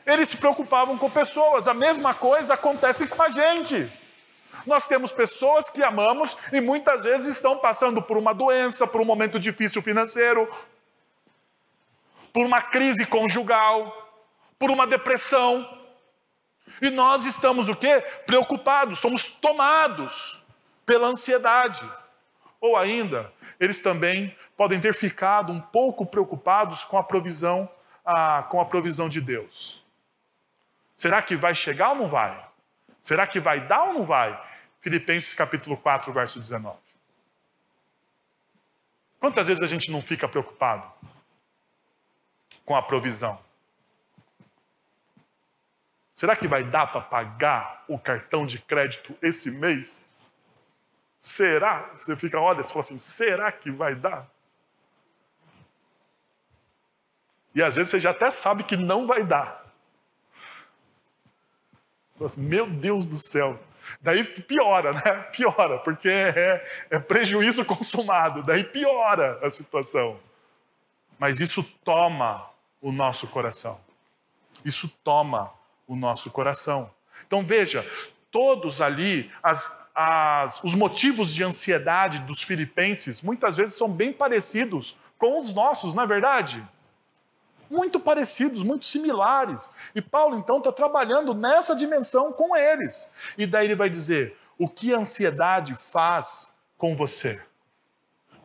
Eles se preocupavam com pessoas. A mesma coisa acontece com a gente. Nós temos pessoas que amamos e muitas vezes estão passando por uma doença, por um momento difícil financeiro, por uma crise conjugal, por uma depressão. E nós estamos o quê? Preocupados, somos tomados pela ansiedade. Ou ainda, eles também podem ter ficado um pouco preocupados com a provisão, a, com a provisão de Deus. Será que vai chegar ou não vai? Será que vai dar ou não vai? Filipenses capítulo 4, verso 19. Quantas vezes a gente não fica preocupado? Com a provisão. Será que vai dar para pagar o cartão de crédito esse mês? Será? Você fica, olha, você fala assim, será que vai dar? E às vezes você já até sabe que não vai dar. Assim, Meu Deus do céu. Daí piora, né? [LAUGHS] Piora, porque é, é prejuízo consumado. Daí piora a situação. Mas isso toma o nosso coração. Isso toma o nosso coração. Então veja, todos ali, as, as, os motivos de ansiedade dos filipenses muitas vezes são bem parecidos com os nossos, não é verdade? Muito parecidos, muito similares. E Paulo então está trabalhando nessa dimensão com eles. E daí ele vai dizer: o que a ansiedade faz com você?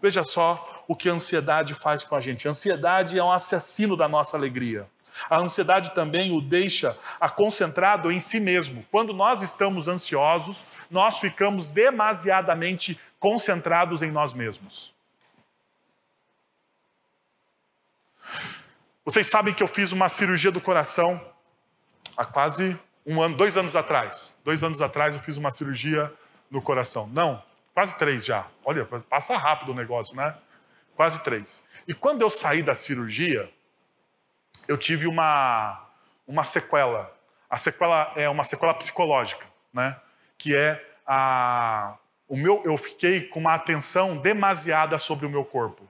Veja só o que a ansiedade faz com a gente. A ansiedade é um assassino da nossa alegria. A ansiedade também o deixa concentrado em si mesmo. Quando nós estamos ansiosos, nós ficamos demasiadamente concentrados em nós mesmos. Vocês sabem que eu fiz uma cirurgia do coração há quase um ano, dois anos atrás. Dois anos atrás eu fiz uma cirurgia no coração. Não, Quase três já. Olha, passa rápido o negócio, né? Quase três. E quando eu saí da cirurgia, eu tive uma, uma sequela. A sequela é uma sequela psicológica, né? Que é a, o meu, eu fiquei com uma atenção demasiada sobre o meu corpo.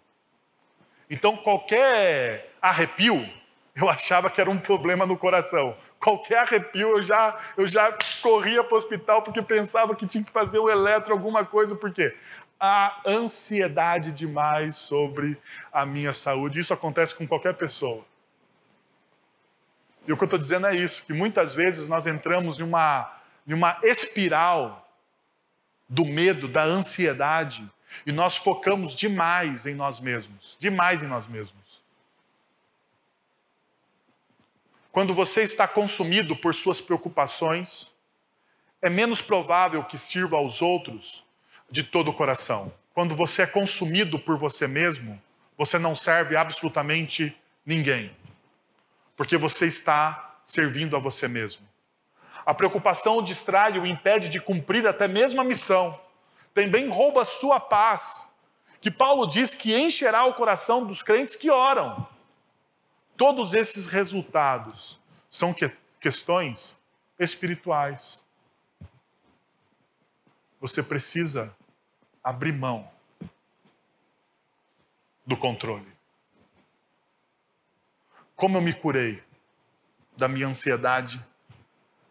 Então, qualquer arrepio, eu achava que era um problema no coração. Qualquer arrepio eu já, eu já corria para o hospital porque pensava que tinha que fazer um eletro, alguma coisa, por quê? A ansiedade demais sobre a minha saúde. Isso acontece com qualquer pessoa. E o que eu estou dizendo é isso: que muitas vezes nós entramos em uma, em uma espiral do medo, da ansiedade, e nós focamos demais em nós mesmos demais em nós mesmos. Quando você está consumido por suas preocupações, é menos provável que sirva aos outros de todo o coração. Quando você é consumido por você mesmo, você não serve absolutamente ninguém, porque você está servindo a você mesmo. A preocupação o distrai, o impede de cumprir até mesmo a missão. Também rouba sua paz, que Paulo diz que encherá o coração dos crentes que oram. Todos esses resultados são que, questões espirituais. Você precisa abrir mão do controle. Como eu me curei da minha ansiedade,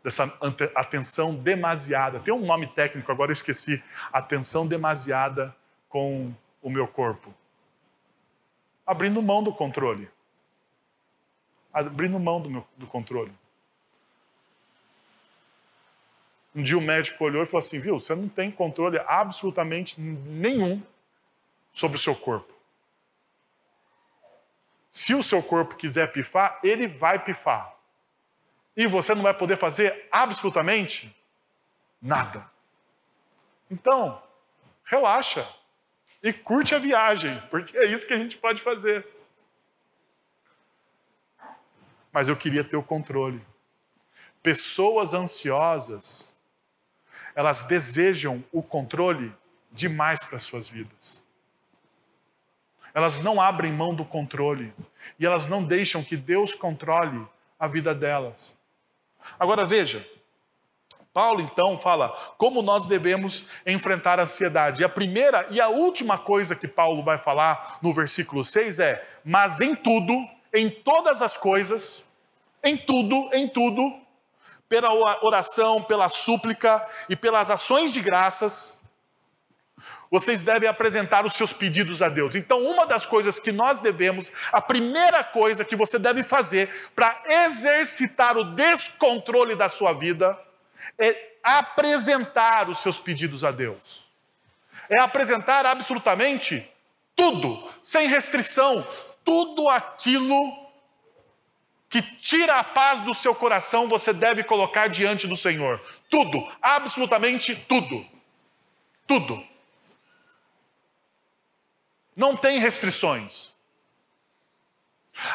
dessa atenção demasiada. Tem um nome técnico, agora eu esqueci. Atenção demasiada com o meu corpo. Abrindo mão do controle. Abrindo mão do, meu, do controle. Um dia o médico olhou e falou assim: viu, você não tem controle absolutamente nenhum sobre o seu corpo. Se o seu corpo quiser pifar, ele vai pifar. E você não vai poder fazer absolutamente nada. Então, relaxa e curte a viagem, porque é isso que a gente pode fazer. Mas eu queria ter o controle. Pessoas ansiosas elas desejam o controle demais para suas vidas. Elas não abrem mão do controle e elas não deixam que Deus controle a vida delas. Agora veja, Paulo então fala como nós devemos enfrentar a ansiedade. E a primeira e a última coisa que Paulo vai falar no versículo 6 é: Mas em tudo, em todas as coisas, em tudo, em tudo, pela oração, pela súplica e pelas ações de graças, vocês devem apresentar os seus pedidos a Deus. Então, uma das coisas que nós devemos, a primeira coisa que você deve fazer para exercitar o descontrole da sua vida, é apresentar os seus pedidos a Deus. É apresentar absolutamente tudo, sem restrição, tudo aquilo que tira a paz do seu coração, você deve colocar diante do Senhor. Tudo, absolutamente tudo. Tudo. Não tem restrições.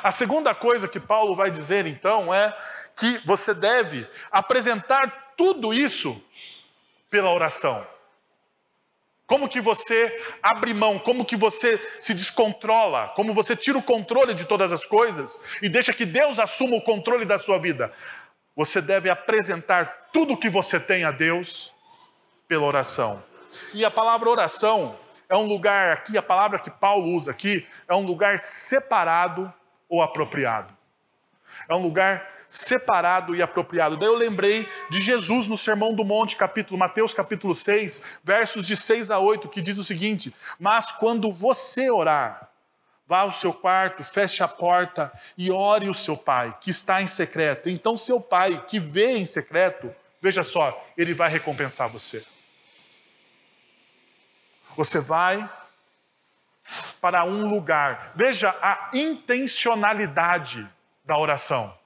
A segunda coisa que Paulo vai dizer então é que você deve apresentar tudo isso pela oração. Como que você abre mão, como que você se descontrola, como você tira o controle de todas as coisas e deixa que Deus assuma o controle da sua vida. Você deve apresentar tudo o que você tem a Deus pela oração. E a palavra oração é um lugar aqui, a palavra que Paulo usa aqui, é um lugar separado ou apropriado. É um lugar separado e apropriado. Daí eu lembrei de Jesus no Sermão do Monte, capítulo Mateus capítulo 6, versos de 6 a 8, que diz o seguinte: "Mas quando você orar, vá ao seu quarto, feche a porta e ore o seu pai, que está em secreto. Então seu pai, que vê em secreto, veja só, ele vai recompensar você. Você vai para um lugar. Veja a intencionalidade da oração.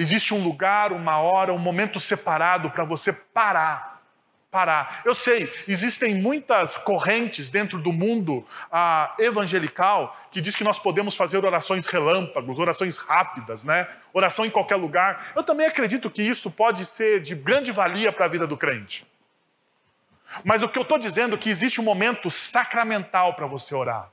Existe um lugar, uma hora, um momento separado para você parar. Parar. Eu sei, existem muitas correntes dentro do mundo ah, evangelical que diz que nós podemos fazer orações relâmpagos, orações rápidas, né? Oração em qualquer lugar. Eu também acredito que isso pode ser de grande valia para a vida do crente. Mas o que eu estou dizendo é que existe um momento sacramental para você orar.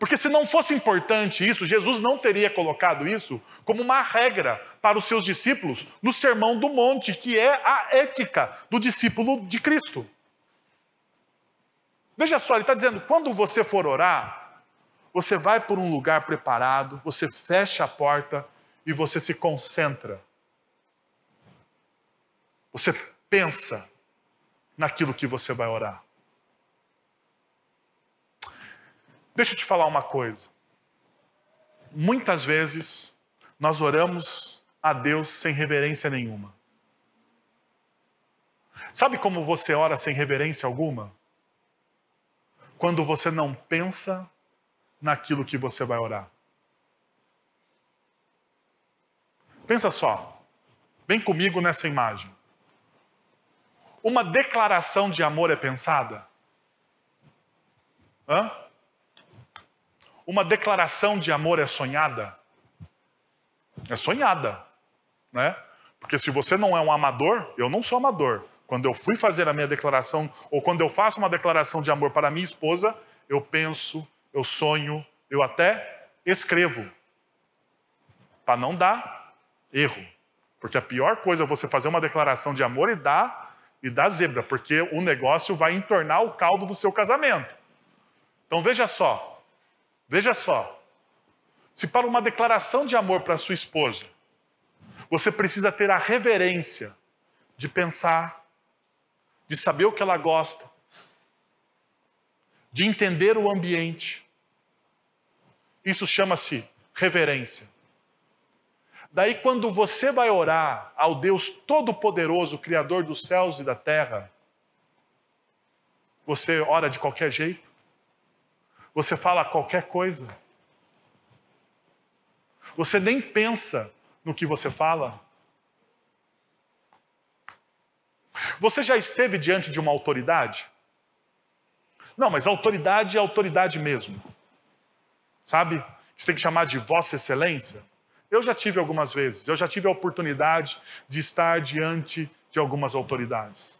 Porque se não fosse importante isso, Jesus não teria colocado isso como uma regra para os seus discípulos no Sermão do Monte, que é a ética do discípulo de Cristo. Veja só, ele está dizendo: quando você for orar, você vai por um lugar preparado, você fecha a porta e você se concentra. Você pensa naquilo que você vai orar. Deixa eu te falar uma coisa. Muitas vezes nós oramos a Deus sem reverência nenhuma. Sabe como você ora sem reverência alguma? Quando você não pensa naquilo que você vai orar. Pensa só, vem comigo nessa imagem. Uma declaração de amor é pensada? Hã? Uma declaração de amor é sonhada? É sonhada, né? Porque se você não é um amador, eu não sou amador. Quando eu fui fazer a minha declaração, ou quando eu faço uma declaração de amor para minha esposa, eu penso, eu sonho, eu até escrevo. Para não dar erro. Porque a pior coisa é você fazer uma declaração de amor e dar, e dar zebra, porque o negócio vai entornar o caldo do seu casamento. Então veja só, veja só. Se para uma declaração de amor para sua esposa, você precisa ter a reverência de pensar de saber o que ela gosta, de entender o ambiente. Isso chama-se reverência. Daí, quando você vai orar ao Deus Todo-Poderoso, Criador dos céus e da terra, você ora de qualquer jeito, você fala qualquer coisa, você nem pensa no que você fala. Você já esteve diante de uma autoridade? Não, mas autoridade é autoridade mesmo. Sabe? Você tem que chamar de Vossa Excelência. Eu já tive algumas vezes, eu já tive a oportunidade de estar diante de algumas autoridades.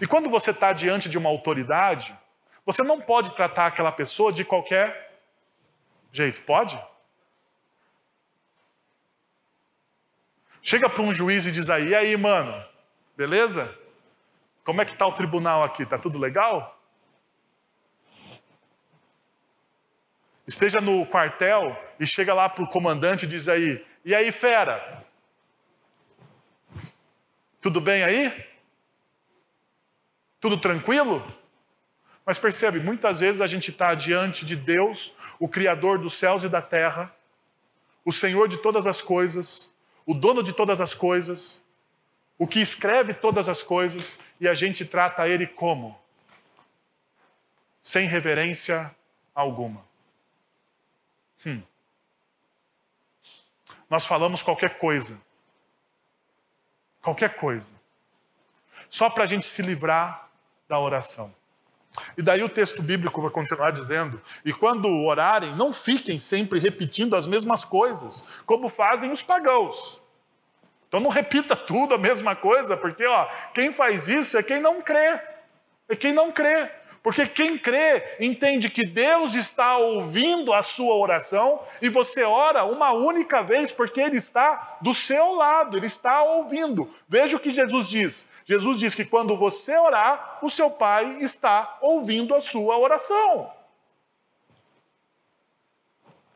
E quando você está diante de uma autoridade, você não pode tratar aquela pessoa de qualquer jeito, pode? Chega para um juiz e diz aí, e aí, mano, beleza? Como é que está o tribunal aqui? Tá tudo legal? Esteja no quartel e chega lá para o comandante e diz aí, e aí, fera? Tudo bem aí? Tudo tranquilo? Mas percebe, muitas vezes a gente está diante de Deus, o Criador dos céus e da terra, o Senhor de todas as coisas, o dono de todas as coisas, o que escreve todas as coisas, e a gente trata ele como? Sem reverência alguma. Hum. Nós falamos qualquer coisa. Qualquer coisa. Só para a gente se livrar da oração. E daí o texto bíblico vai continuar dizendo: e quando orarem, não fiquem sempre repetindo as mesmas coisas, como fazem os pagãos. Então não repita tudo a mesma coisa, porque ó, quem faz isso é quem não crê. É quem não crê. Porque quem crê entende que Deus está ouvindo a sua oração e você ora uma única vez porque Ele está do seu lado, Ele está ouvindo. Veja o que Jesus diz. Jesus diz que quando você orar, o seu Pai está ouvindo a sua oração.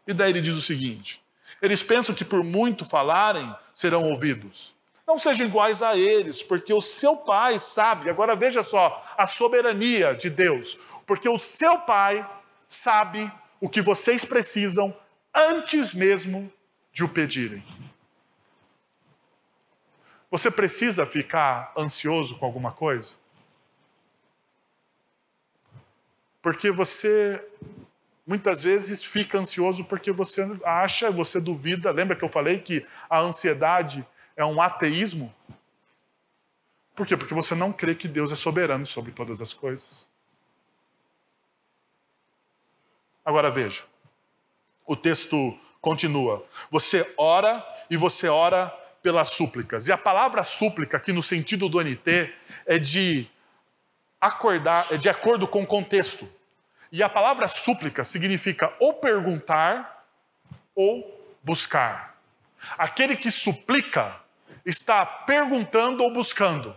E daí ele diz o seguinte: eles pensam que por muito falarem, serão ouvidos. Não sejam iguais a eles, porque o seu Pai sabe. Agora veja só a soberania de Deus. Porque o seu Pai sabe o que vocês precisam antes mesmo de o pedirem. Você precisa ficar ansioso com alguma coisa? Porque você muitas vezes fica ansioso porque você acha, você duvida. Lembra que eu falei que a ansiedade é um ateísmo? Por quê? Porque você não crê que Deus é soberano sobre todas as coisas. Agora veja, o texto continua. Você ora e você ora pelas súplicas. E a palavra súplica, aqui no sentido do NT, é de acordar, é de acordo com o contexto. E a palavra súplica significa ou perguntar ou buscar. Aquele que suplica está perguntando ou buscando.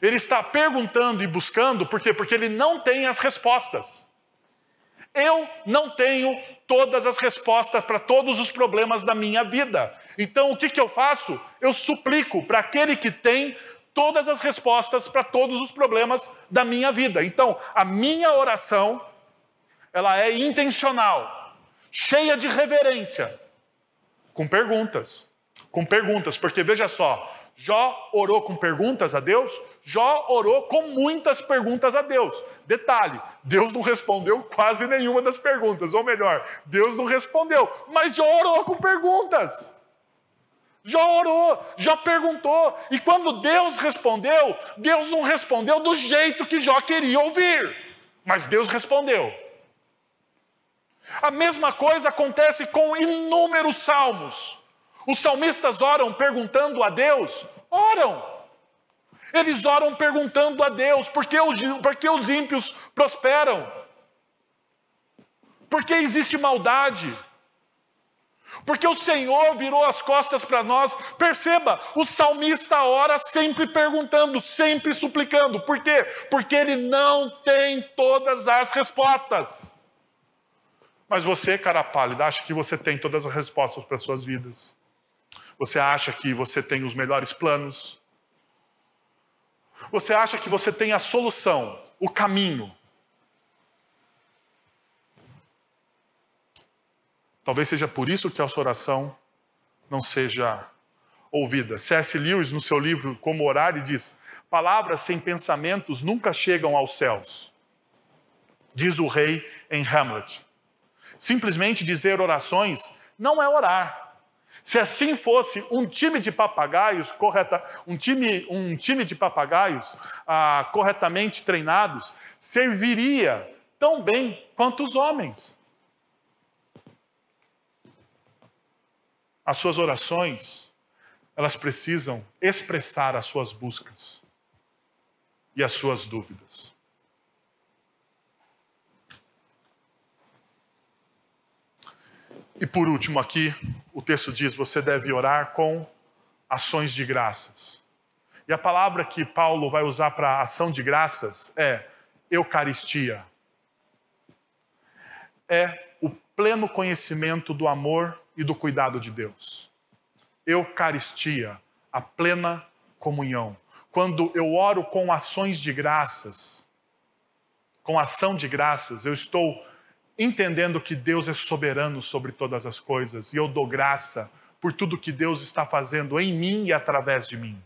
Ele está perguntando e buscando, por quê? Porque ele não tem as respostas. Eu não tenho todas as respostas para todos os problemas da minha vida. Então o que, que eu faço? Eu suplico para aquele que tem todas as respostas para todos os problemas da minha vida. Então, a minha oração, ela é intencional, cheia de reverência, com perguntas. Com perguntas, porque veja só, Jó orou com perguntas a Deus, Jó orou com muitas perguntas a Deus. Detalhe, Deus não respondeu quase nenhuma das perguntas, ou melhor, Deus não respondeu, mas Jó orou com perguntas. Jó orou, Jó perguntou, e quando Deus respondeu, Deus não respondeu do jeito que Jó queria ouvir, mas Deus respondeu. A mesma coisa acontece com inúmeros salmos. Os salmistas oram perguntando a Deus, oram. Eles oram perguntando a Deus por que os, por que os ímpios prosperam, por que existe maldade, porque o Senhor virou as costas para nós. Perceba, o salmista ora sempre perguntando, sempre suplicando. Por quê? Porque ele não tem todas as respostas. Mas você, cara pálida, acha que você tem todas as respostas para as suas vidas. Você acha que você tem os melhores planos. Você acha que você tem a solução, o caminho. Talvez seja por isso que a sua oração não seja ouvida. C.S. Lewis, no seu livro Como Orar, ele diz: Palavras sem pensamentos nunca chegam aos céus. Diz o rei em Hamlet. Simplesmente dizer orações não é orar. Se assim fosse, um time de papagaios correta, um time, um time de papagaios ah, corretamente treinados serviria tão bem quanto os homens. As suas orações, elas precisam expressar as suas buscas e as suas dúvidas. E por último, aqui, o texto diz: você deve orar com ações de graças. E a palavra que Paulo vai usar para ação de graças é Eucaristia. É o pleno conhecimento do amor e do cuidado de Deus. Eucaristia, a plena comunhão. Quando eu oro com ações de graças, com ação de graças, eu estou entendendo que Deus é soberano sobre todas as coisas e eu dou graça por tudo que Deus está fazendo em mim e através de mim.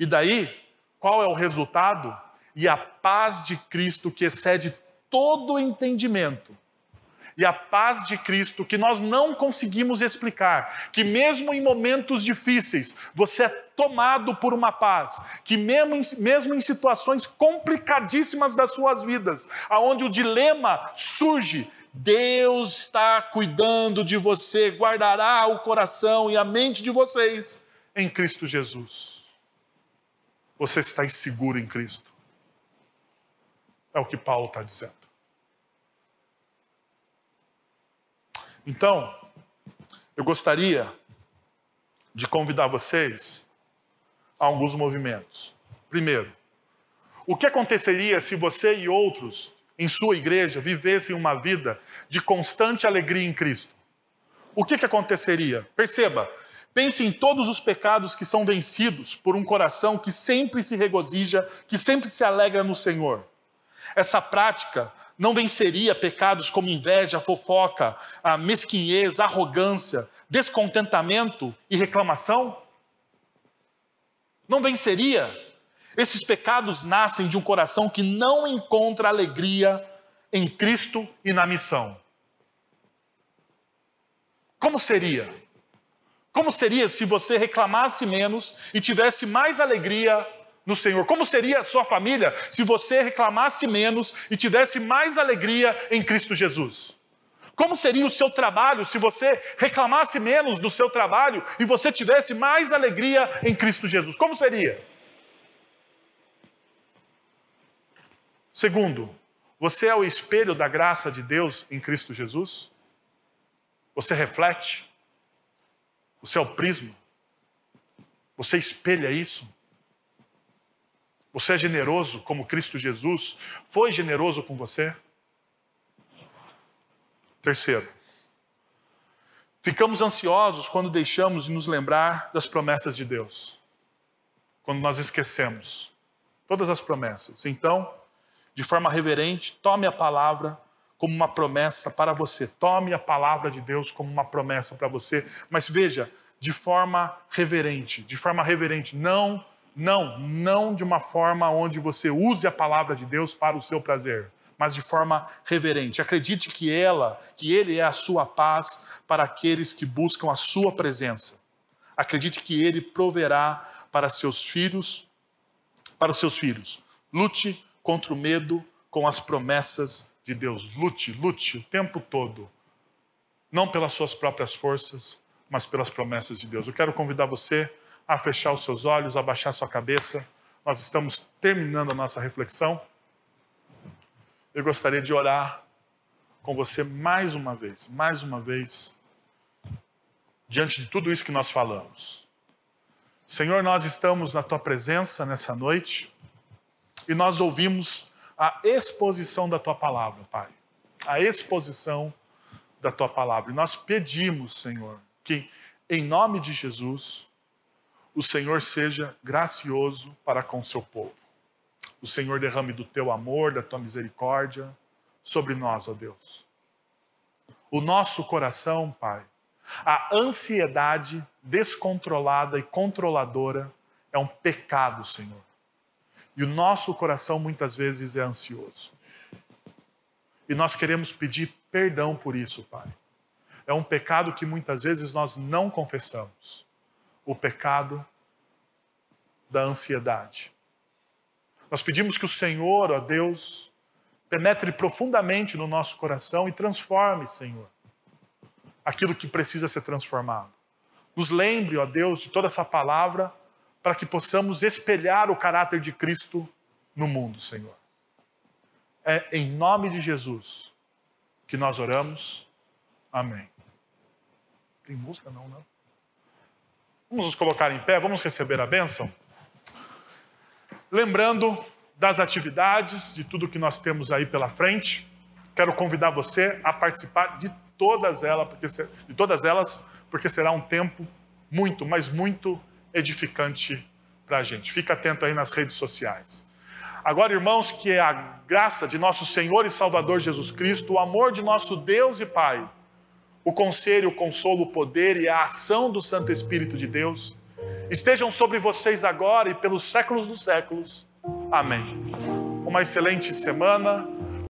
E daí, qual é o resultado? E a paz de Cristo que excede todo entendimento e a paz de Cristo que nós não conseguimos explicar, que mesmo em momentos difíceis você é tomado por uma paz, que mesmo em, mesmo em situações complicadíssimas das suas vidas, aonde o dilema surge, Deus está cuidando de você, guardará o coração e a mente de vocês em Cristo Jesus. Você está inseguro em Cristo. É o que Paulo está dizendo. Então, eu gostaria de convidar vocês a alguns movimentos. Primeiro, o que aconteceria se você e outros em sua igreja vivessem uma vida de constante alegria em Cristo? O que, que aconteceria? Perceba, pense em todos os pecados que são vencidos por um coração que sempre se regozija, que sempre se alegra no Senhor. Essa prática não venceria pecados como inveja, fofoca, a mesquinhez, arrogância, descontentamento e reclamação? Não venceria? Esses pecados nascem de um coração que não encontra alegria em Cristo e na missão. Como seria? Como seria se você reclamasse menos e tivesse mais alegria no Senhor? Como seria a sua família se você reclamasse menos e tivesse mais alegria em Cristo Jesus? Como seria o seu trabalho se você reclamasse menos do seu trabalho e você tivesse mais alegria em Cristo Jesus? Como seria? Segundo, você é o espelho da graça de Deus em Cristo Jesus? Você reflete? Você é o prisma? Você espelha isso? Você é generoso como Cristo Jesus foi generoso com você? Terceiro, ficamos ansiosos quando deixamos de nos lembrar das promessas de Deus. Quando nós esquecemos todas as promessas. Então, de forma reverente, tome a palavra como uma promessa para você. Tome a palavra de Deus como uma promessa para você, mas veja, de forma reverente, de forma reverente, não, não, não de uma forma onde você use a palavra de Deus para o seu prazer, mas de forma reverente. Acredite que ela, que ele é a sua paz para aqueles que buscam a sua presença. Acredite que ele proverá para seus filhos, para os seus filhos. Lute contra o medo com as promessas de Deus. Lute, lute o tempo todo. Não pelas suas próprias forças, mas pelas promessas de Deus. Eu quero convidar você a fechar os seus olhos, a baixar sua cabeça. Nós estamos terminando a nossa reflexão. Eu gostaria de orar com você mais uma vez, mais uma vez, diante de tudo isso que nós falamos. Senhor, nós estamos na tua presença nessa noite e nós ouvimos a exposição da tua palavra, Pai. A exposição da tua palavra. E nós pedimos, Senhor, que em nome de Jesus, o Senhor seja gracioso para com seu povo. O Senhor derrame do teu amor, da tua misericórdia sobre nós, ó Deus. O nosso coração, Pai, a ansiedade descontrolada e controladora é um pecado, Senhor. E o nosso coração muitas vezes é ansioso. E nós queremos pedir perdão por isso, Pai. É um pecado que muitas vezes nós não confessamos. O pecado da ansiedade. Nós pedimos que o Senhor, ó Deus, penetre profundamente no nosso coração e transforme, Senhor, aquilo que precisa ser transformado. Nos lembre, ó Deus, de toda essa palavra para que possamos espelhar o caráter de Cristo no mundo, Senhor. É em nome de Jesus que nós oramos. Amém. Tem música? Não, não. Vamos nos colocar em pé, vamos receber a bênção. Lembrando das atividades, de tudo que nós temos aí pela frente, quero convidar você a participar de todas elas, porque, de todas elas, porque será um tempo muito, mas muito edificante para a gente. Fica atento aí nas redes sociais. Agora, irmãos, que a graça de nosso Senhor e Salvador Jesus Cristo, o amor de nosso Deus e Pai, o conselho, o consolo, o poder e a ação do Santo Espírito de Deus estejam sobre vocês agora e pelos séculos dos séculos. Amém. Uma excelente semana